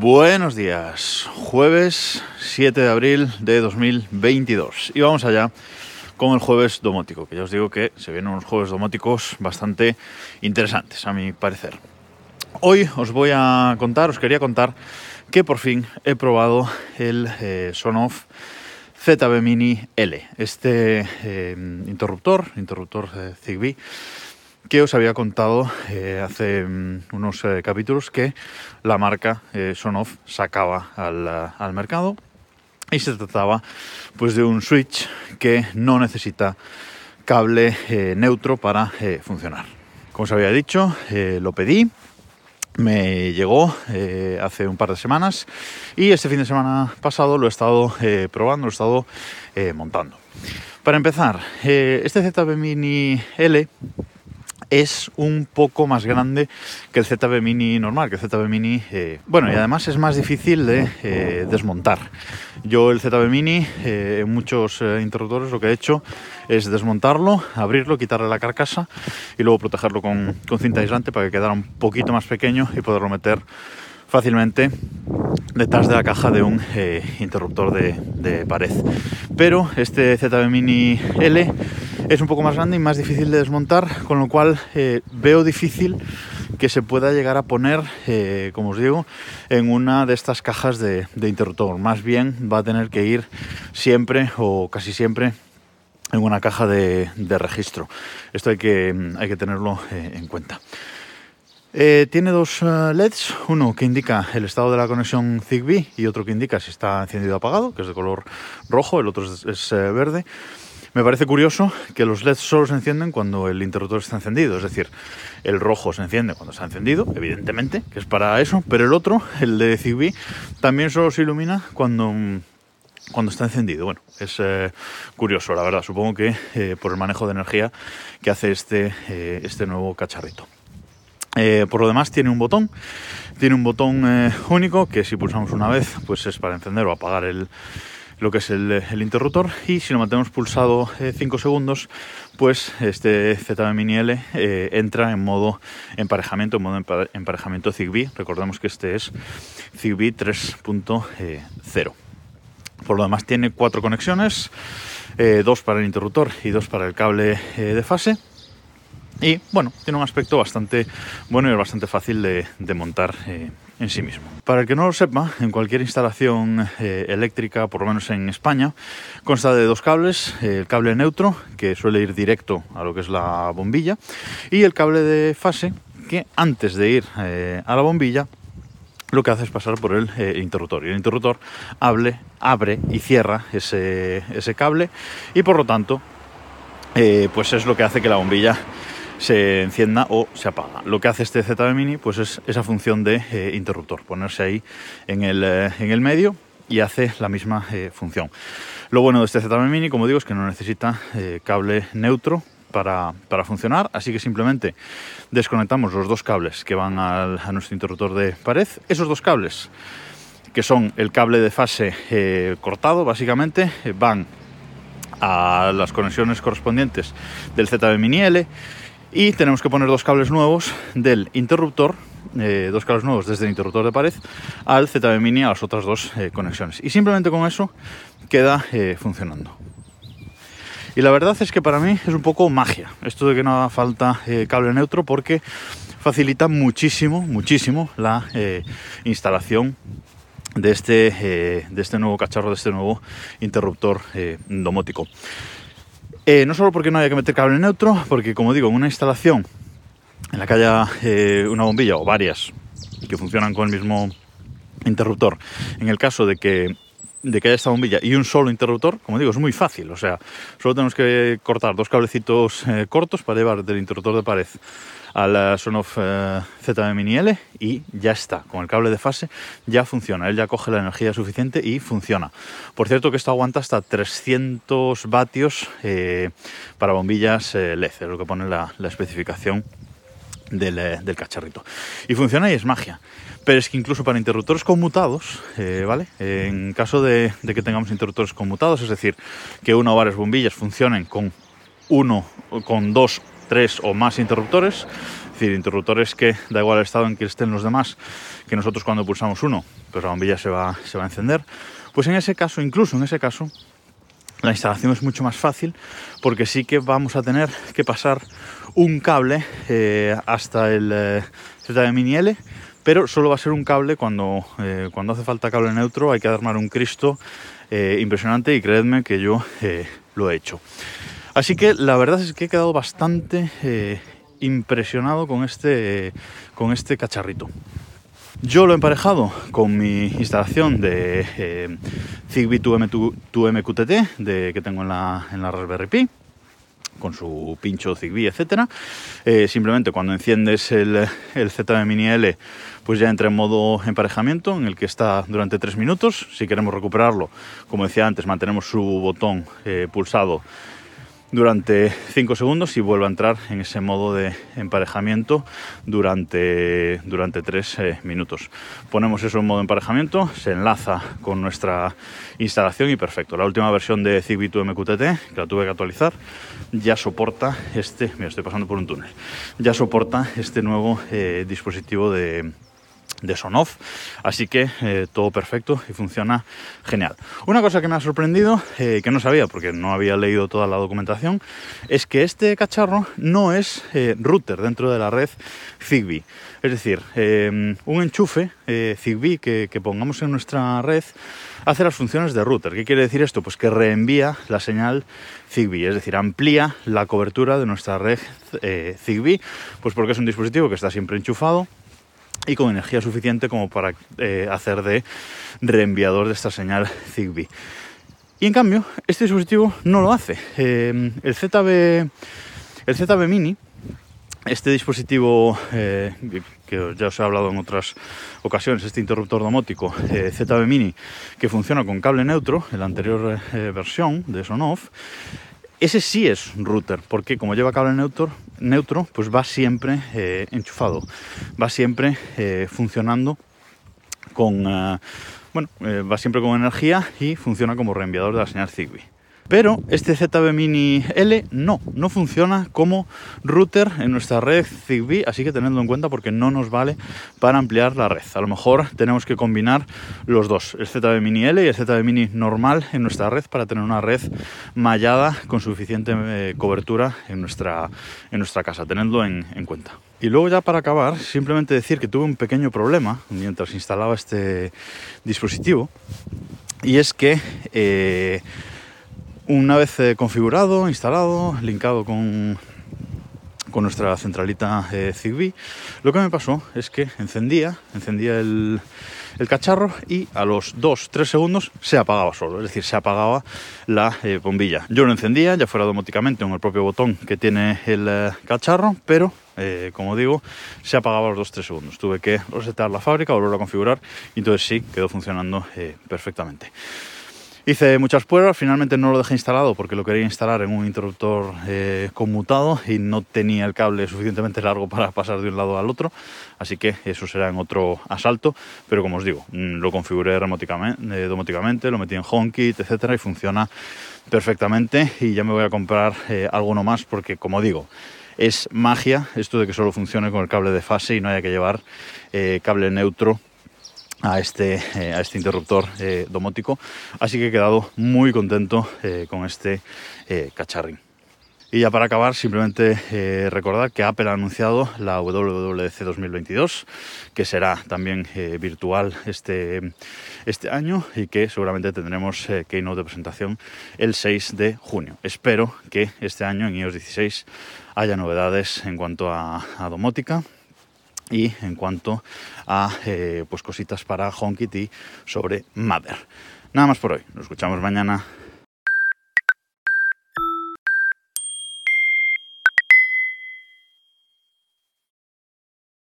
Buenos días, jueves 7 de abril de 2022 y vamos allá con el jueves domótico, que ya os digo que se vienen unos jueves domóticos bastante interesantes a mi parecer. Hoy os voy a contar, os quería contar que por fin he probado el eh, Sonoff ZB Mini L, este eh, interruptor, interruptor eh, Zigbee que os había contado eh, hace mm, unos eh, capítulos que la marca eh, Sonoff sacaba al, al, mercado y se trataba pues de un switch que no necesita cable neutro para funcionar. Como os había dicho, lo pedí, me llegó hace un par de semanas y este fin de semana pasado lo he estado probando, lo he estado montando. Para empezar, este ZB Mini L es un poco más grande que el ZB Mini normal, que el ZB Mini... Eh, bueno, y además es más difícil de eh, desmontar. Yo el ZB Mini, eh, en muchos interruptores lo que he hecho es desmontarlo, abrirlo, quitarle la carcasa y luego protegerlo con, cinta aislante para que quedara un poquito más pequeño y poderlo meter fácilmente detrás de la caja de un interruptor de, de, pared. Pero este ZB Mini L es un poco más grande y más difícil de desmontar, con lo cual eh, veo difícil que se pueda llegar a poner, eh, como os digo, en una de estas cajas de, interruptor. Más bien va a tener que ir siempre o casi siempre en una caja de, registro. Esto hay que, hay que tenerlo eh, en cuenta. Tiene dos LEDs, uno que indica el estado de la conexión Zigbee y otro que indica si está encendido o apagado, que es de color rojo, el otro es, verde. Me parece curioso que los LEDs solo se encienden cuando el interruptor está encendido, es decir, el rojo se enciende cuando está encendido, evidentemente, que es para eso, pero el otro, el de Zigbee, también solo se ilumina cuando, cuando está encendido. Bueno, es eh, curioso, la verdad, supongo que eh, por el manejo de energía que hace este, eh, este nuevo cacharrito. Por lo demás tiene un botón, tiene un botón único que si pulsamos una vez pues es para encender o apagar el, lo que es el, el, interruptor. Y si lo mantenemos pulsado 5 eh, segundos pues este ZB Mini L eh, entra en modo emparejamiento, en modo emparejamiento Zigbee, recordemos que este es Zigbee 3.0. Por lo demás tiene cuatro conexiones, eh, dos para el interruptor y dos para el cable de fase. Y bueno, tiene un aspecto bastante bueno y bastante fácil de, montar eh, en sí mismo. Para el que no lo sepa, en cualquier instalación eh, eléctrica, por lo menos en España, consta de dos cables, el cable neutro, que suele ir directo a lo que es la bombilla, y el cable de fase, que antes de ir eh, a la bombilla, lo que hace es pasar por el eh, interruptor. Y el interruptor abre y cierra ese, ese cable, y por lo tanto, pues es lo que hace que la bombilla se encienda o se apaga. Lo que hace este ZB Mini pues es esa función de eh, interruptor, ponerse ahí en el, eh, en el, medio y hace la misma eh, función. Lo bueno de este ZB Mini, como digo, es que no necesita cable neutro para, para, funcionar, así que simplemente desconectamos los dos cables que van a nuestro interruptor de pared. Esos dos cables, que son el cable de fase cortado, básicamente, van a las conexiones correspondientes del ZB Mini L y tenemos que poner dos cables nuevos del interruptor, eh, dos cables nuevos desde el interruptor de pared al ZB Mini a las otras dos eh, conexiones. Y simplemente con eso queda eh, funcionando. Y la verdad es que para mí es un poco magia esto de que no haga falta cable neutro porque facilita muchísimo, muchísimo la instalación de este, de este nuevo cacharro, de este nuevo interruptor domótico. Eh, no solo porque no haya que meter cable neutro, porque como digo, en una instalación en la que haya eh, una bombilla o varias que funcionan con el mismo interruptor, en el caso de que, de que haya esta bombilla y un solo interruptor, como digo, es muy fácil. O sea, solo tenemos que cortar dos cablecitos eh, cortos para llevar del interruptor de pared al Sonoff eh, ZB Mini L y ya está. Con el cable de fase ya funciona. Él ya coge la energía suficiente y funciona. Por cierto que esto aguanta hasta 300 vatios eh, para bombillas eh, LED, es lo que pone la especificación del, eh, del, cacharrito. Y funciona y es magia. Pero es que incluso para interruptores conmutados, eh, ¿vale? En caso de, de, que tengamos interruptores conmutados, es decir, que una o varias bombillas funcionen con uno, con dos tres o más interruptores, es decir, interruptores que da igual el estado en que estén los demás, que nosotros cuando pulsamos uno, pues la bombilla se va, se va a encender, pues en ese caso, incluso en ese caso, la instalación es mucho más fácil porque sí que vamos a tener que pasar un cable eh, hasta el eh, Mini L, pero solo va a ser un cable cuando, eh, cuando hace falta cable neutro, hay que armar un Cristo eh, impresionante y creedme que yo lo he hecho. Así que la verdad es que he quedado bastante impresionado con este, con este cacharrito. Yo lo he emparejado con mi instalación de eh, Zigbee 2M, 2MQTT de, que tengo en la, en la Raspberry Pi con su pincho Zigbee, etcétera. Eh, simplemente cuando enciendes el, el ZB Mini L, pues ya entra en modo emparejamiento, en el que está durante tres minutos. Si queremos recuperarlo, como decía antes, mantenemos su botón eh, pulsado durante 5 segundos y vuelve a entrar en ese modo de emparejamiento durante, durante 3 minutos. Ponemos eso en modo emparejamiento, se enlaza con nuestra instalación y perfecto. La última versión de Zigbee 2MQTT, que la tuve que actualizar, ya soporta este, mira, estoy pasando por un túnel, ya soporta este nuevo eh, dispositivo de, de Sonoff. Así que eh, todo perfecto y funciona genial. Una cosa que me ha sorprendido, eh, que no sabía porque no había leído toda la documentación, es que este cacharro no es eh, router dentro de la red Zigbee. Es decir, un enchufe Zigbee que, pongamos en nuestra red hace las funciones de router. ¿Qué quiere decir esto? Pues que reenvía la señal Zigbee, es decir, amplía la cobertura de nuestra red Zigbee, pues porque es un dispositivo que está siempre enchufado y con energía suficiente como para eh, hacer de reenviador de esta señal Zigbee. Y en cambio, este dispositivo no lo hace. Eh, el ZB, el ZB Mini, este dispositivo eh, que ya os he hablado en otras ocasiones, este interruptor domótico eh, ZB Mini, que funciona con cable neutro, en la anterior versión de Sonoff, ese sí es router, porque como lleva cable neutro, neutro pues va siempre eh, enchufado, va siempre eh, funcionando con, eh, bueno, va siempre con energía y funciona como reenviador de la señal Zigbee. Pero este ZB Mini L no, no funciona como router en nuestra red Zigbee, así que tenedlo en cuenta porque no nos vale para ampliar la red. A lo mejor tenemos que combinar los dos, el ZB Mini L y el ZB Mini normal en nuestra red para tener una red mallada con suficiente eh, cobertura en nuestra, en nuestra casa. Tenedlo en, en cuenta. Y luego ya para acabar, simplemente decir que tuve un pequeño problema mientras instalaba este dispositivo y es que eh, una vez eh, configurado, instalado, linkado con, con nuestra centralita eh, Zigbee, lo que me pasó es que encendía, encendía el, el cacharro y a los 2-3 segundos se apagaba solo, es decir, se apagaba la eh, bombilla. Yo lo encendía, ya fuera domóticamente con el propio botón que tiene el eh, cacharro, pero como digo, se apagaba a los 2-3 segundos. Tuve que resetar la fábrica, volverlo a configurar y entonces sí, quedó funcionando perfectamente. Hice muchas pruebas, finalmente no lo dejé instalado porque lo quería instalar en un interruptor eh, conmutado y no tenía el cable suficientemente largo para pasar de un lado al otro, así que eso será en otro asalto, pero como os digo, mm, lo configuré remóticamente, eh, domóticamente, lo metí en HomeKit, etcétera, y funciona perfectamente y ya me voy a comprar eh, alguno más porque, como digo, es magia esto de que solo funcione con el cable de fase y no haya que llevar eh, cable neutro a este, eh, a este interruptor eh, domótico. Así que he quedado muy contento eh, con este cacharrín. Y ya para acabar, simplemente eh, recordar que Apple ha anunciado la WWDC 2022, que será también virtual este, este año y que seguramente tendremos eh, keynote de presentación el 6 de junio. Espero que este año en iOS 16 haya novedades en cuanto a domótica y en cuanto a eh, pues cositas para HomeKit y sobre Mother. Nada más por hoy. Nos escuchamos mañana.